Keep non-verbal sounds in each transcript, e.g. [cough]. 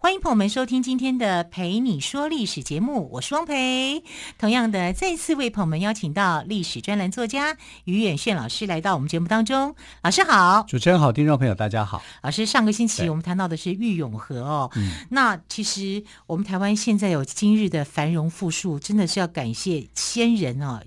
欢迎朋友们收听今天的《陪你说历史》节目，我是汪培。同样的，再次为朋友们邀请到历史专栏作家于远炫老师来到我们节目当中。老师好，主持人好，听众朋友大家好。老师，上个星期我们谈到的是郁永和哦，那其实我们台湾现在有今日的繁荣富庶，真的是要感谢先人啊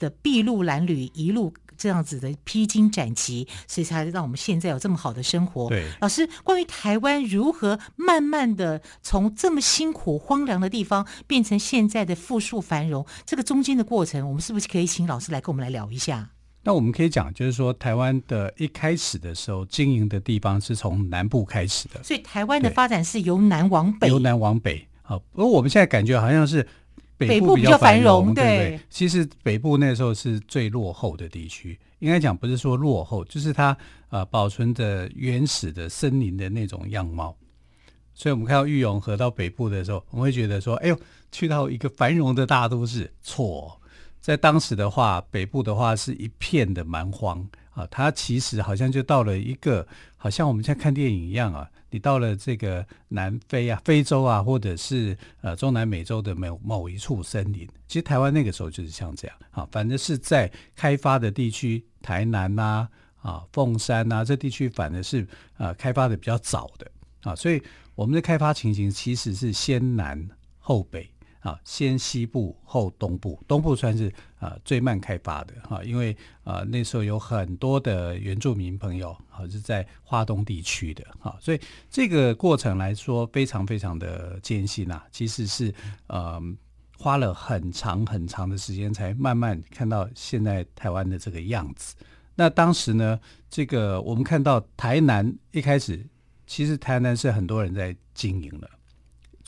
的筚路蓝缕一路。这样子的披荆斩棘，所以才让我们现在有这么好的生活。对，老师，关于台湾如何慢慢的从这么辛苦荒凉的地方变成现在的富庶繁荣，这个中间的过程，我们是不是可以请老师来跟我们来聊一下？那我们可以讲，就是说台湾的一开始的时候，经营的地方是从南部开始的，所以台湾的发展是由南往北，由南往北。好，不过我们现在感觉好像是。北部比较繁荣，对，对，其实北部那时候是最落后的地区。应该讲不是说落后，就是它呃保存着原始的森林的那种样貌。所以，我们看到玉永河到北部的时候，我们会觉得说：“哎呦，去到一个繁荣的大都市。”错，在当时的话，北部的话是一片的蛮荒啊。它其实好像就到了一个，好像我们现在看电影一样啊。你到了这个南非啊、非洲啊，或者是呃中南美洲的某某一处森林，其实台湾那个时候就是像这样啊，反正是在开发的地区，台南呐、啊、凤山呐、这地区反而是呃开发的比较早的啊，所以我们的开发情形其实是先南后北。啊，先西部后东部，东部算是啊、最慢开发的哈，因为啊、那时候有很多的原住民朋友啊是在花东地区的哈，所以这个过程来说非常非常的艰辛呐、啊，其实是呃花了很长很长的时间才慢慢看到现在台湾的这个样子。那当时呢，这个我们看到台南一开始，其实台南是很多人在经营的。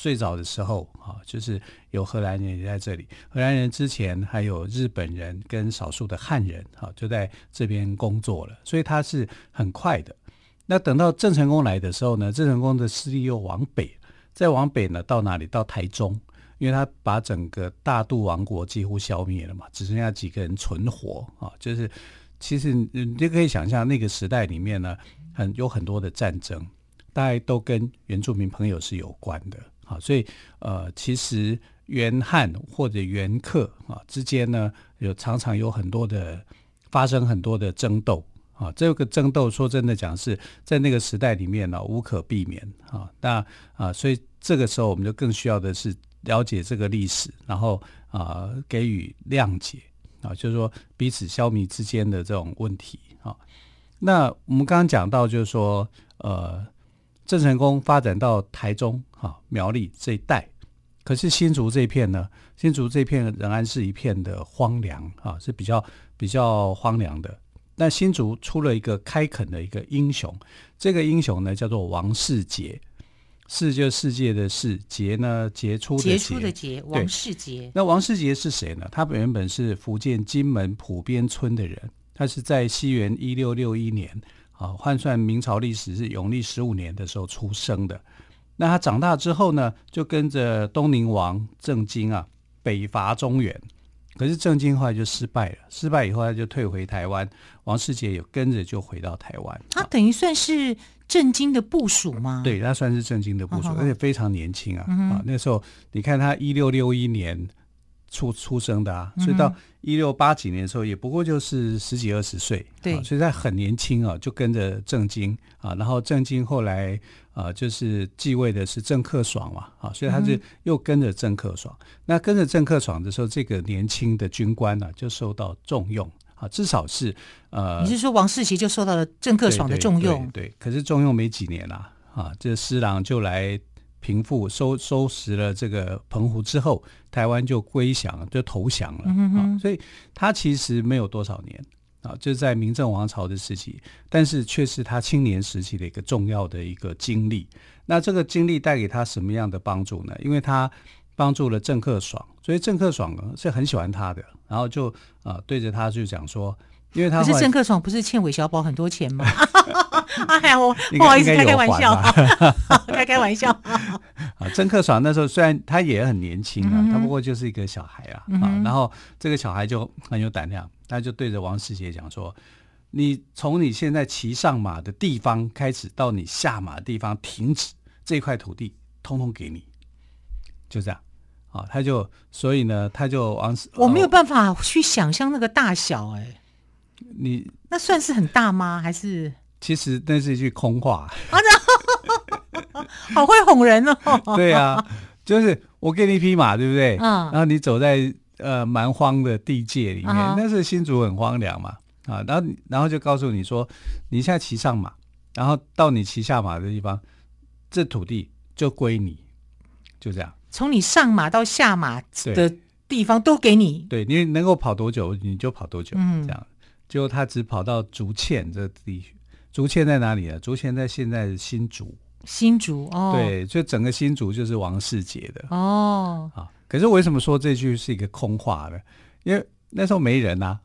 最早的时候啊，就是有荷兰人也在这里。荷兰人之前还有日本人跟少数的汉人啊，就在这边工作了，所以他是很快的。那等到郑成功来的时候呢，郑成功的势力又往北，再往北呢，到哪里？到台中，因为他把整个大肚王国几乎消灭了嘛，只剩下几个人存活啊。就是其实你就可以想象那个时代里面呢，很有很多的战争，大概都跟原住民朋友是有关的。啊，所以呃，其实原汉或者原客啊之间呢，有常常有很多的发生很多的争斗啊。这个争斗说真的讲是在那个时代里面呢、无可避免啊。那啊，所以这个时候我们就更需要的是了解这个历史，然后啊给予谅解啊，就是说彼此消弭之间的这种问题啊。那我们刚刚讲到就是说呃。郑成功发展到台中、哈苗栗这一带，可是新竹这一片呢？新竹这片仍然是一片的荒凉啊，是比较比较荒凉的。但新竹出了一个开垦的一个英雄，这个英雄呢叫做王世杰，世就是世界的世，杰呢杰出的杰，杰出的杰，王世杰。那王世杰是谁呢？他原本是福建金门埔边村的人，他是在西元一六六一年。啊，换算明朝历史是永历十五年的时候出生的。那他长大之后呢，就跟着东宁王郑经啊北伐中原。可是郑经后来就失败了，失败以后他就退回台湾。王世杰也跟着就回到台湾。他等于算是郑经的部署吗？对，他算是郑经的部署，哦、而且非常年轻啊。嗯、啊，那时候你看他一六六一年。出出生的啊，所以到一六八几年的时候，也不过就是十几二十岁，对、啊，所以他很年轻啊，就跟着郑经啊，然后郑经后来啊，就是继位的是郑克爽嘛，啊，所以他就又跟着郑克爽。嗯、那跟着郑克爽的时候，这个年轻的军官呢、啊，就受到重用啊，至少是呃，你是说王世奇就受到了郑克爽的重用？对，对，对，可是重用没几年啦，啊，这施琅就来。平复收收拾了这个澎湖之后，台湾就归降，就投降了、嗯、啊。所以他其实没有多少年啊，就在明郑王朝的时期，但是却是他青年时期的一个重要的一个经历。那这个经历带给他什么样的帮助呢？因为他帮助了郑克爽，所以郑克爽是很喜欢他的，然后就啊、呃、对着他就讲说，因为他可是郑克爽不是欠韦小宝很多钱吗？[laughs] 哎呀，我不好意思开开玩笑，[laughs] 开开玩笑。啊，郑克爽那时候虽然他也很年轻啊，嗯、他不过就是一个小孩啊，嗯、啊，然后这个小孩就很有胆量，他就对着王世杰讲说。你从你现在骑上马的地方开始，到你下马的地方停止，这块土地通通给你，就这样啊。他就所以呢，他就往我没有办法去想象那个大小哎、欸，你那算是很大吗？还是其实那是一句空话啊？[laughs] 好会哄人哦。[laughs] 对啊，就是我给你一匹马，对不对？嗯，然后你走在呃蛮荒的地界里面，嗯、那是新竹很荒凉嘛。啊，然后然后就告诉你说，你现在骑上马，然后到你骑下马的地方，这土地就归你，就这样。从你上马到下马的地方都给你。对，你能够跑多久你就跑多久，嗯、这样。结果他只跑到竹堑这地区，竹堑在哪里啊？竹堑在现在的新竹。新竹哦。对，就整个新竹就是王世杰的哦。啊，可是为什么说这句是一个空话呢？因为那时候没人啊。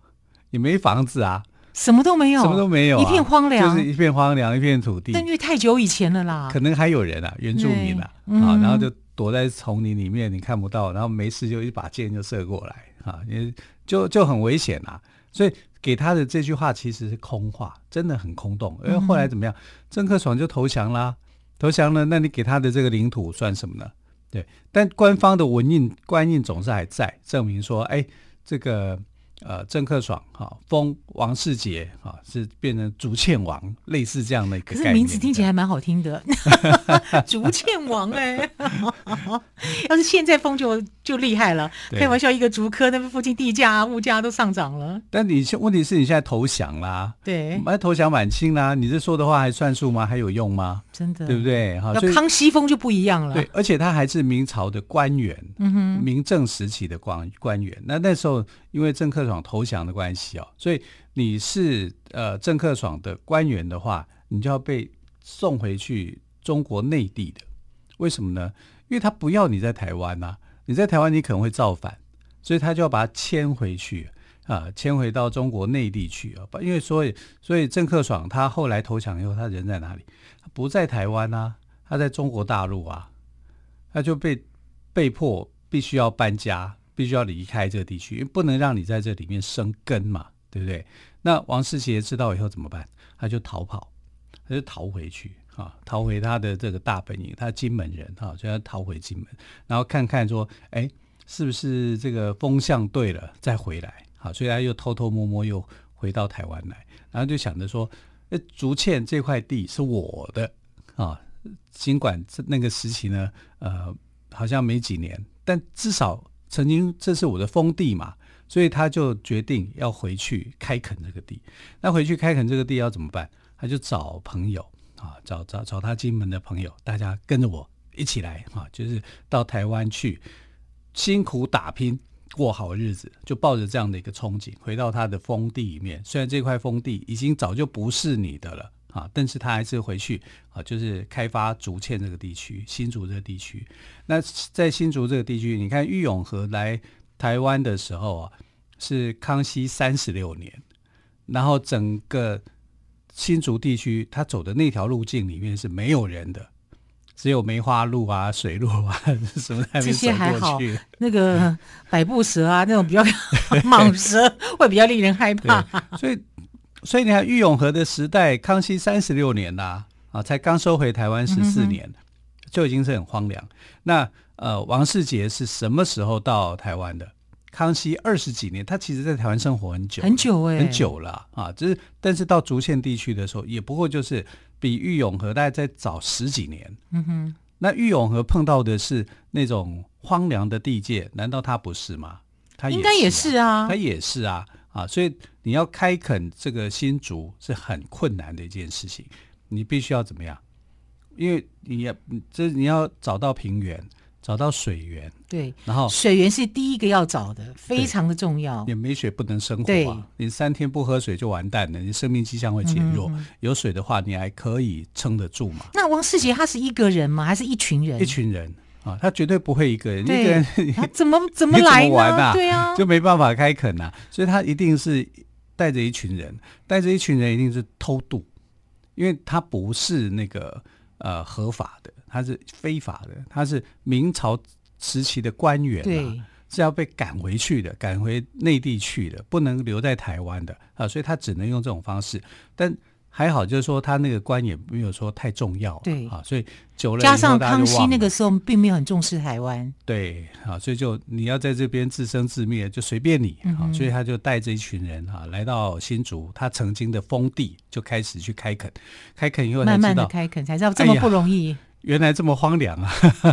也没房子啊，什么都没有，什么都没有、啊，一片荒凉，就是一片荒凉，一片土地。但因为太久以前了啦，可能还有人啊，原住民啊，嗯、啊，然后就躲在丛林里面，你看不到，然后没事就一把箭就射过来啊，也就就很危险啊。所以给他的这句话其实是空话，真的很空洞。因为后来怎么样，郑克爽就投降啦，投降了，那你给他的这个领土算什么呢？对，但官方的文印官印总是还在，证明说，哎，这个。呃，郑克爽哈封王世杰哈是变成竹堑王，类似这样的一个是名字听起来还蛮好听的，[laughs] 竹堑王哎、欸，[laughs] 要是现在封就就厉害了。开玩笑，一个竹科那边附近地价物价都上涨了。但你现问题是你现在投降啦，对，那投降满清啦，你这说的话还算数吗？还有用吗？真的，对不对？哈，康熙封就不一样了。对，而且他还是明朝的官员，嗯哼，明正时期的官官员。那那时候因为郑克爽投降的关系哦，所以你是呃郑克爽的官员的话，你就要被送回去中国内地的。为什么呢？因为他不要你在台湾呐、啊，你在台湾你可能会造反，所以他就要把他迁回去啊，迁回到中国内地去啊。因为所以所以郑克爽他后来投降以后，他人在哪里？他不在台湾啊，他在中国大陆啊，他就被被迫必须要搬家。必须要离开这个地区，因为不能让你在这里面生根嘛，对不对？那王世杰知道以后怎么办？他就逃跑，他就逃回去啊，逃回他的这个大本营，他金门人哈，就要逃回金门，然后看看说，哎，是不是这个风向对了再回来？好，所以他又偷偷摸摸又回到台湾来，然后就想着说，哎，竹堑这块地是我的啊，尽管这那个时期呢，呃，好像没几年，但至少。曾经这是我的封地嘛，所以他就决定要回去开垦这个地。那回去开垦这个地要怎么办？他就找朋友啊，找找找他金门的朋友，大家跟着我一起来啊，就是到台湾去辛苦打拼，过好日子，就抱着这样的一个憧憬，回到他的封地里面。虽然这块封地已经早就不是你的了。啊，但是他还是回去啊，就是开发竹堑这个地区，新竹这个地区。那在新竹这个地区，你看郁永河来台湾的时候啊，是康熙三十六年，然后整个新竹地区他走的那条路径里面是没有人的，只有梅花鹿啊、水鹿啊 [laughs] 什么还没走过去。这些还好，那个百步蛇啊，那种比较 [laughs] 蟒蛇会比较令人害怕。所以。所以你看，郁永河的时代，康熙三十六年啦，啊，才刚收回台湾十四年，嗯、就已经是很荒凉。那呃，王世杰是什么时候到台湾的？康熙二十几年，他其实在台湾生活很久，很久哎、欸，很久了啊。就是，但是到竹堑地区的时候，也不过就是比玉永和大概再早十几年。嗯哼，那玉永和碰到的是那种荒凉的地界，难道他不是吗？他、啊、应该也是啊，他也是啊。啊，所以你要开垦这个新竹是很困难的一件事情，你必须要怎么样？因为你要这你要找到平原，找到水源，对，然后水源是第一个要找的，非常的重要。你没水不能生活啊，对你三天不喝水就完蛋了，你生命迹象会减弱。有水的话，你还可以撑得住嘛？那王世杰他是一个人吗？还是一群人？一群人啊，他绝对不会一个人，一个人 [laughs] 怎么 [laughs] 怎么来呢？玩啊？对啊，就没办法开垦啊，所以他一定是带着一群人，带着一群人一定是偷渡，因为他不是那个呃合法的，他是非法的，他是明朝时期的官员、啊，对，是要被赶回去的，赶回内地去的，不能留在台湾的啊，所以他只能用这种方式，但。还好，就是说他那个官也没有说太重要，对。啊，所以久了加上康熙那个时候并没有很重视台湾，对啊，所以就你要在这边自生自灭就随便你、嗯、啊，所以他就带着一群人啊来到新竹，他曾经的封地就开始去开垦，开垦以后才知道，慢慢的开垦才知道这么不容易，哎、原来这么荒凉啊，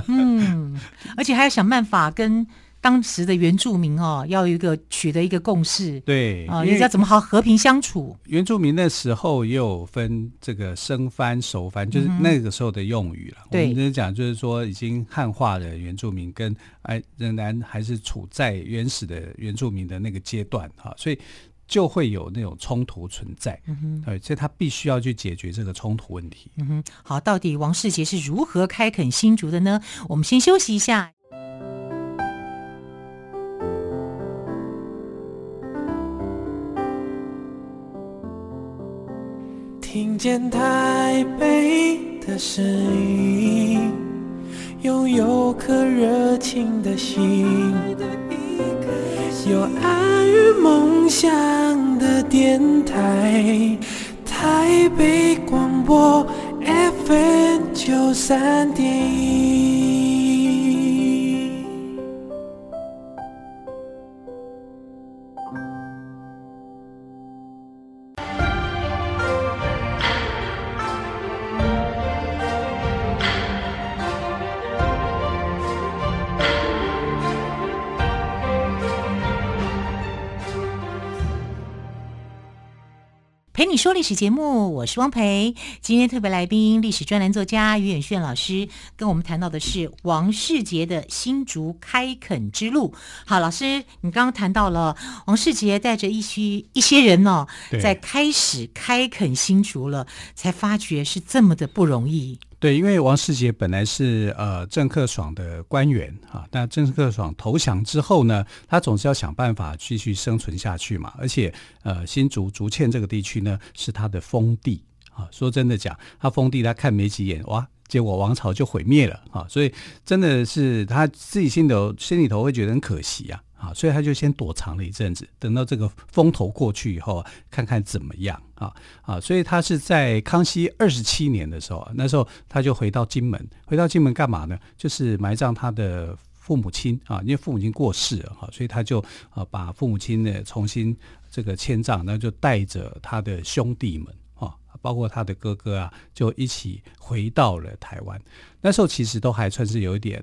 嗯，而且还要想办法跟。当时的原住民哦，要有一个取得一个共识，对啊，人家怎么好和平相处？原住民那时候也有分这个生番、熟番，就是那个时候的用语了。嗯、我们就是讲，就是说已经汉化的原住民跟哎仍然还是处在原始的原住民的那个阶段哈，所以就会有那种冲突存在。嗯哼，对，所以他必须要去解决这个冲突问题。嗯哼，好，到底王世杰是如何开垦新竹的呢？我们先休息一下。听见台北的声音，拥有颗热情的心，有爱与梦想的电台，台北广播 FM 九三点陪你说历史节目，我是汪培。今天特别来宾，历史专栏作家于远炫老师，跟我们谈到的是王世杰的新竹开垦之路。好，老师，你刚刚谈到了王世杰带着一些一些人哦，在开始开垦新竹了，才发觉是这么的不容易。对，因为王世杰本来是呃郑克爽的官员啊，但郑克爽投降之后呢，他总是要想办法继续生存下去嘛。而且呃新竹竹堑这个地区呢是他的封地啊，说真的讲，他封地他看没几眼哇，结果王朝就毁灭了啊，所以真的是他自己心头心里头会觉得很可惜啊。啊，所以他就先躲藏了一阵子，等到这个风头过去以后，看看怎么样啊啊！所以他是在康熙二十七年的时候，那时候他就回到金门，回到金门干嘛呢？就是埋葬他的父母亲啊，因为父母亲过世了哈，所以他就啊把父母亲呢重新这个迁葬，那就带着他的兄弟们，包括他的哥哥啊，就一起回到了台湾。那时候其实都还算是有一点。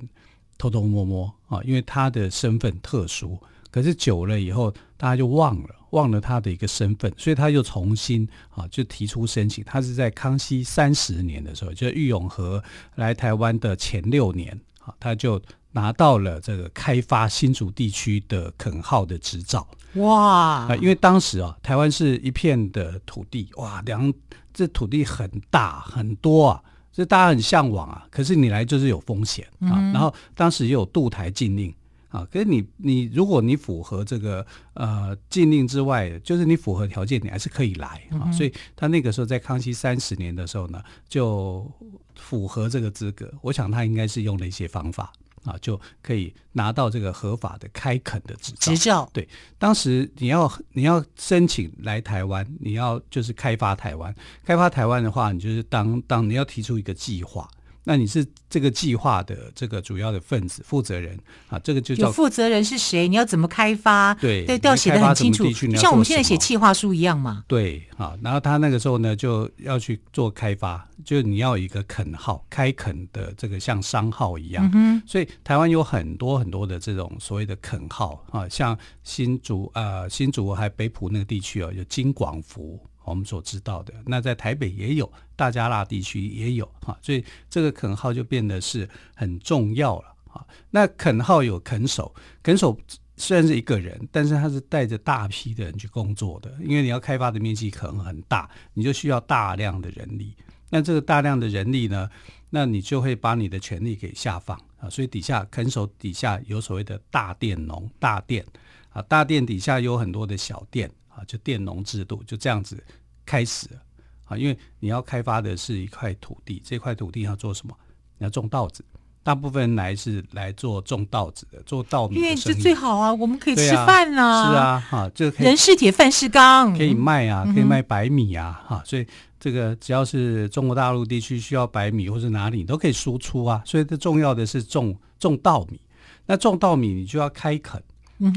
偷偷摸摸啊，因为他的身份特殊，可是久了以后，大家就忘了，忘了他的一个身份，所以他就重新啊，就提出申请。他是在康熙三十年的时候，就是郁永和来台湾的前六年啊，他就拿到了这个开发新竹地区的垦号的执照。哇！啊，因为当时啊，台湾是一片的土地，哇，两这土地很大很多啊。这大家很向往啊，可是你来就是有风险啊。嗯、然后当时也有渡台禁令啊，可是你你如果你符合这个呃禁令之外，就是你符合条件，你还是可以来啊。嗯、所以他那个时候在康熙三十年的时候呢，就符合这个资格。我想他应该是用了一些方法。啊，就可以拿到这个合法的开垦的执照。执照对，当时你要你要申请来台湾，你要就是开发台湾。开发台湾的话，你就是当当你要提出一个计划。那你是这个计划的这个主要的分子、负责人啊，这个就叫负责人是谁？你要怎么开发？对对，都要写得很清楚，就像我们现在写计划书一样嘛。对啊，然后他那个时候呢，就要去做开发，就你要一个垦号，开垦的这个像商号一样。嗯、所以台湾有很多很多的这种所谓的垦号啊，像新竹啊、呃，新竹还北埔那个地区哦，有金广福。我们所知道的，那在台北也有，大加腊地区也有哈，所以这个垦号就变得是很重要了哈。那垦号有垦首，垦首虽然是一个人，但是他是带着大批的人去工作的，因为你要开发的面积可能很大，你就需要大量的人力。那这个大量的人力呢，那你就会把你的权力给下放，啊，所以底下垦首底下有所谓的大佃农大佃啊，大佃底下有很多的小佃啊，就佃农制度就这样子开始了。啊，因为你要开发的是一块土地，这块土地要做什么？你要种稻子。大部分来是来做种稻子的，做稻米，因为这最好啊，我们可以吃饭啊，是啊，哈，这个人是铁，饭是钢，可以卖啊，可以卖白米啊，哈、嗯，所以这个只要是中国大陆地区需要白米或者哪里你都可以输出啊，所以最重要的是种种稻米，那种稻米你就要开垦，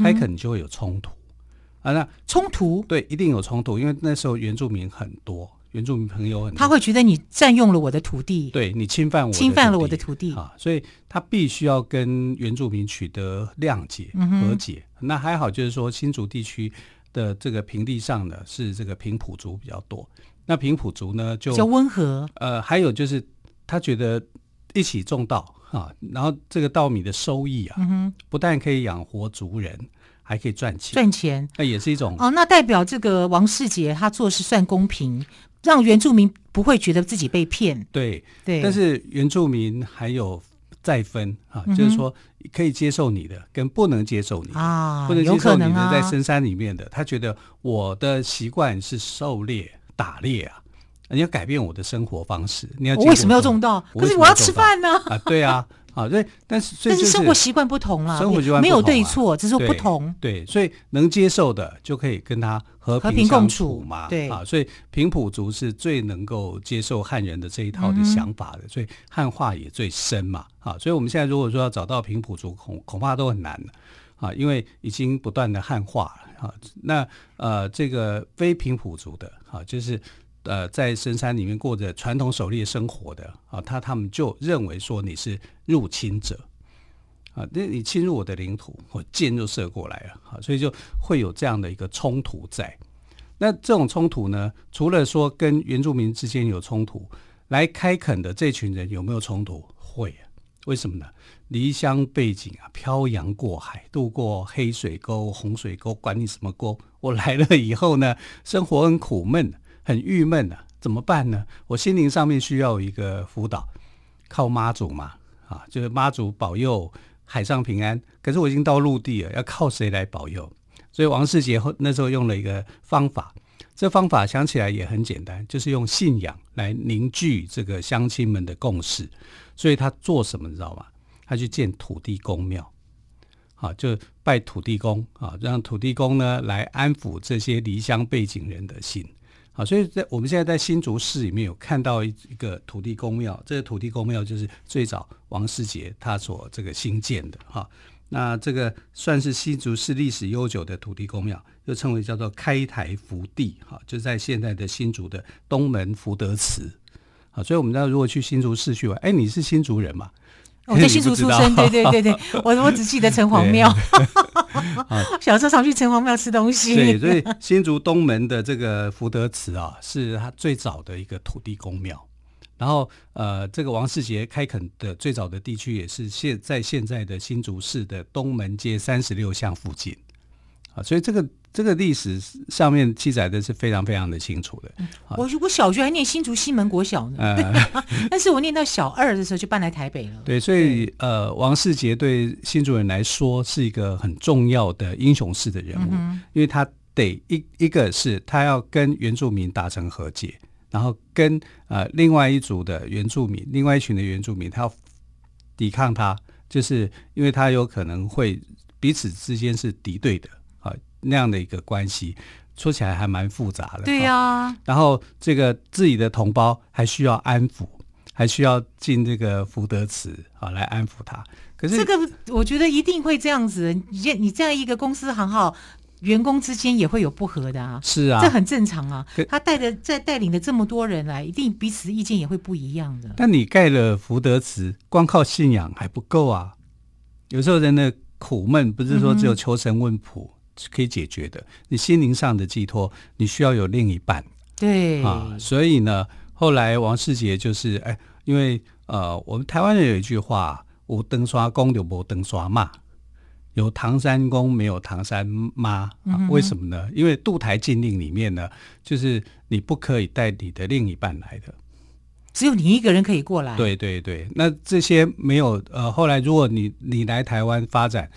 开垦你就会有冲突啊，那冲突对，一定有冲突，因为那时候原住民很多。原住民朋友很多，他会觉得你占用了我的土地，对你侵犯我，侵犯了我的土地啊，所以他必须要跟原住民取得谅解、和解。嗯、那还好，就是说新竹地区的这个平地上呢，是这个平埔族比较多。那平埔族呢，就比较温和。呃，还有就是他觉得一起种稻啊，然后这个稻米的收益啊，嗯、不但可以养活族人，还可以赚钱，赚钱那也是一种哦。那代表这个王世杰他做事算公平。让原住民不会觉得自己被骗，对对，但是原住民还有再分啊，嗯、就是说可以接受你的，跟不能接受你的啊，不能接受你的在深山里面的，啊、他觉得我的习惯是狩猎打猎啊，你要改变我的生活方式，你要我为什么要种稻？可是我要吃饭呢啊，对啊。啊，对，但是但是生活习惯不同了，生活习惯、啊、没有对错，只是说不同对。对，所以能接受的就可以跟他和平共处嘛。对啊，所以平埔族是最能够接受汉人的这一套的想法的，嗯、所以汉化也最深嘛。啊，所以我们现在如果说要找到平埔族，恐恐怕都很难啊，因为已经不断的汉化了啊。那呃，这个非平埔族的啊，就是。呃，在深山里面过着传统狩猎生活的啊，他他们就认为说你是入侵者啊，那你侵入我的领土，我箭就射过来了啊，所以就会有这样的一个冲突在。那这种冲突呢，除了说跟原住民之间有冲突，来开垦的这群人有没有冲突？会啊，为什么呢？离乡背井啊，漂洋过海，渡过黑水沟、红水沟，管你什么沟，我来了以后呢，生活很苦闷。很郁闷啊，怎么办呢？我心灵上面需要一个辅导，靠妈祖嘛，啊，就是妈祖保佑海上平安。可是我已经到陆地了，要靠谁来保佑？所以王世杰那时候用了一个方法，这方法想起来也很简单，就是用信仰来凝聚这个乡亲们的共识。所以他做什么你知道吗？他去建土地公庙，啊，就拜土地公啊，让土地公呢来安抚这些离乡背井人的心。好，所以在我们现在在新竹市里面有看到一一个土地公庙，这个土地公庙就是最早王世杰他所这个兴建的哈。那这个算是新竹市历史悠久的土地公庙，又称为叫做开台福地哈，就在现在的新竹的东门福德祠。好，所以我们知道如果去新竹市去玩，哎，你是新竹人嘛？我在 [laughs] 新竹出生，对对对对，[laughs] 我我只记得城隍庙，[laughs] 小时候常去城隍庙吃东西。对，所以新竹东门的这个福德祠啊，是他最早的一个土地公庙。然后呃，这个王世杰开垦的最早的地区也是现在现在的新竹市的东门街三十六巷附近啊，所以这个。这个历史上面记载的是非常非常的清楚的。我我小学还念新竹西门国小呢，呃、[laughs] 但是我念到小二的时候就搬来台北了。对，所以呃，王世杰对新竹人来说是一个很重要的英雄式的人物，嗯、因为他得一一个是他要跟原住民达成和解，然后跟呃另外一组的原住民，另外一群的原住民，他要抵抗他，就是因为他有可能会彼此之间是敌对的。那样的一个关系，说起来还蛮复杂的。对呀、啊，然后这个自己的同胞还需要安抚，还需要进这个福德祠啊来安抚他。可是这个我觉得一定会这样子。你你这样一个公司行号，员工之间也会有不和的啊。是啊，这很正常啊。他带着在带领的这么多人来，一定彼此意见也会不一样的。但你盖了福德祠，光靠信仰还不够啊。有时候人的苦闷不是说只有求神问卜。可以解决的。你心灵上的寄托，你需要有另一半。对啊，所以呢，后来王世杰就是哎，因为呃，我们台湾人有一句话：无登刷公就无登刷妈，有唐山公没有唐山妈啊？为什么呢？因为渡台禁令里面呢，就是你不可以带你的另一半来的。只有你一个人可以过来。对对对，那这些没有呃，后来如果你你来台湾发展，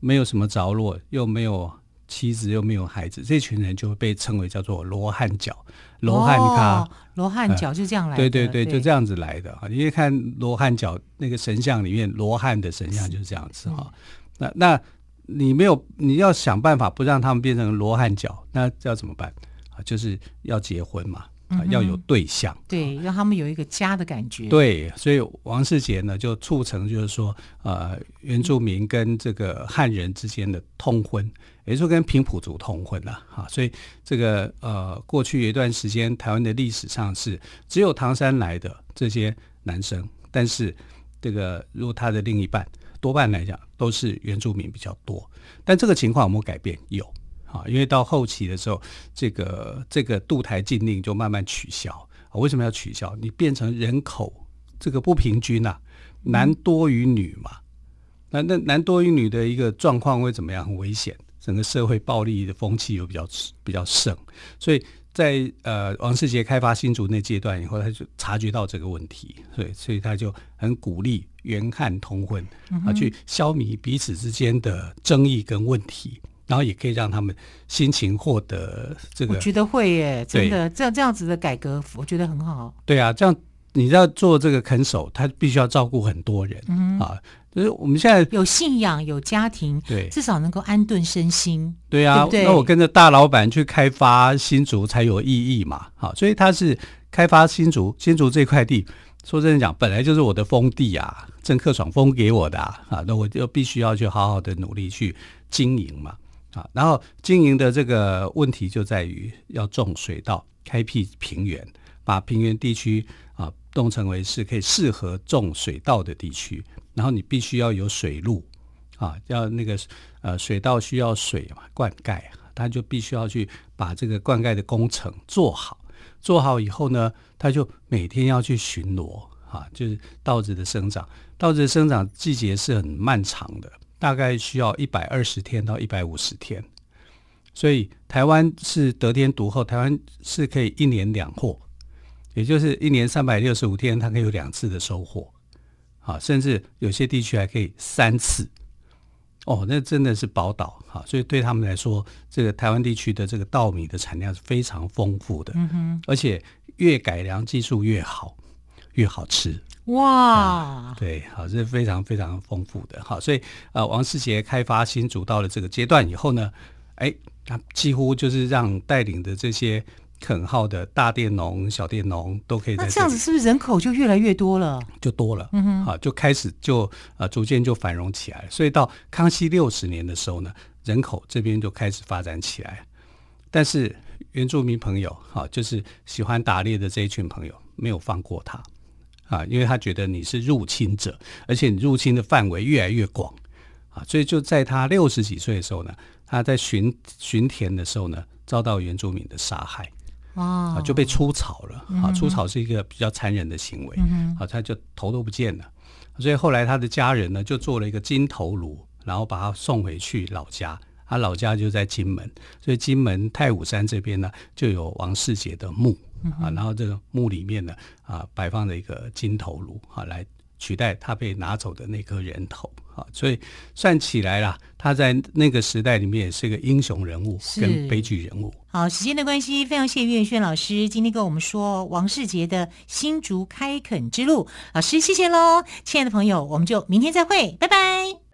没有什么着落，又没有妻子，又没有孩子，这群人就会被称为叫做罗汉脚、罗汉咖、哦、罗汉脚就这样来的。对对对，就这样子来的啊！因为看罗汉脚那个神像里面，罗汉的神像就是这样子哈。那那你没有，你要想办法不让他们变成罗汉脚，那要怎么办啊？就是要结婚嘛。啊，要有对象，嗯、对，让他们有一个家的感觉。对，所以王世杰呢，就促成就是说，呃，原住民跟这个汉人之间的通婚，也就是跟平埔族通婚了啊。所以这个呃，过去有一段时间，台湾的历史上是只有唐山来的这些男生，但是这个如果他的另一半多半来讲都是原住民比较多，但这个情况有没有改变？有。啊，因为到后期的时候，这个这个渡台禁令就慢慢取消。啊，为什么要取消？你变成人口这个不平均啊，男多于女嘛。那那男多于女的一个状况会怎么样？很危险，整个社会暴力的风气又比较比较盛。所以在呃王世杰开发新竹那阶段以后，他就察觉到这个问题，所以所以他就很鼓励原汉通婚啊，去消弭彼此之间的争议跟问题。然后也可以让他们心情获得这个，我觉得会耶，真的这样这样子的改革，我觉得很好。对啊，这样你要做这个肯守，他必须要照顾很多人、嗯、啊。就是我们现在有信仰、有家庭，对，至少能够安顿身心。对啊，对对，那我跟着大老板去开发新竹才有意义嘛。好，所以他是开发新竹，新竹这块地，说真的讲，本来就是我的封地啊，郑克爽封给我的啊，啊，那我就必须要去好好的努力去经营嘛。啊，然后经营的这个问题就在于要种水稻，开辟平原，把平原地区啊弄成为是可以适合种水稻的地区。然后你必须要有水路啊，要那个呃水稻需要水嘛，灌溉，他就必须要去把这个灌溉的工程做好。做好以后呢，他就每天要去巡逻啊，就是稻子的生长，稻子的生长季节是很漫长的。大概需要一百二十天到一百五十天，所以台湾是得天独厚，台湾是可以一年两获，也就是一年三百六十五天，它可以有两次的收获，啊，甚至有些地区还可以三次，哦，那真的是宝岛哈，所以对他们来说，这个台湾地区的这个稻米的产量是非常丰富的，嗯哼，而且越改良技术越好，越好吃。哇、嗯，对，好，这是非常非常丰富的，好，所以呃，王世杰开发新竹到了这个阶段以后呢，哎，他几乎就是让带领的这些垦号的大佃农、小佃农都可以在这。那这样子是不是人口就越来越多了？就多了，嗯哼，好，就开始就呃逐渐就繁荣起来，所以到康熙六十年的时候呢，人口这边就开始发展起来，但是原住民朋友，好，就是喜欢打猎的这一群朋友，没有放过他。啊，因为他觉得你是入侵者，而且你入侵的范围越来越广，啊，所以就在他六十几岁的时候呢，他在巡巡田的时候呢，遭到原住民的杀害，啊，就被出草了，啊，出草是一个比较残忍的行为，啊，他就头都不见了，所以后来他的家人呢，就做了一个金头颅，然后把他送回去老家，他老家就在金门，所以金门太武山这边呢，就有王世杰的墓。啊，然后这个墓里面呢，啊，摆放了一个金头颅，啊，来取代他被拿走的那颗人头，啊，所以算起来啦，他在那个时代里面也是一个英雄人物跟悲剧人物。好，时间的关系，非常谢谢岳轩老师今天跟我们说王世杰的新竹开垦之路，老师谢谢喽，亲爱的朋友，我们就明天再会，拜拜。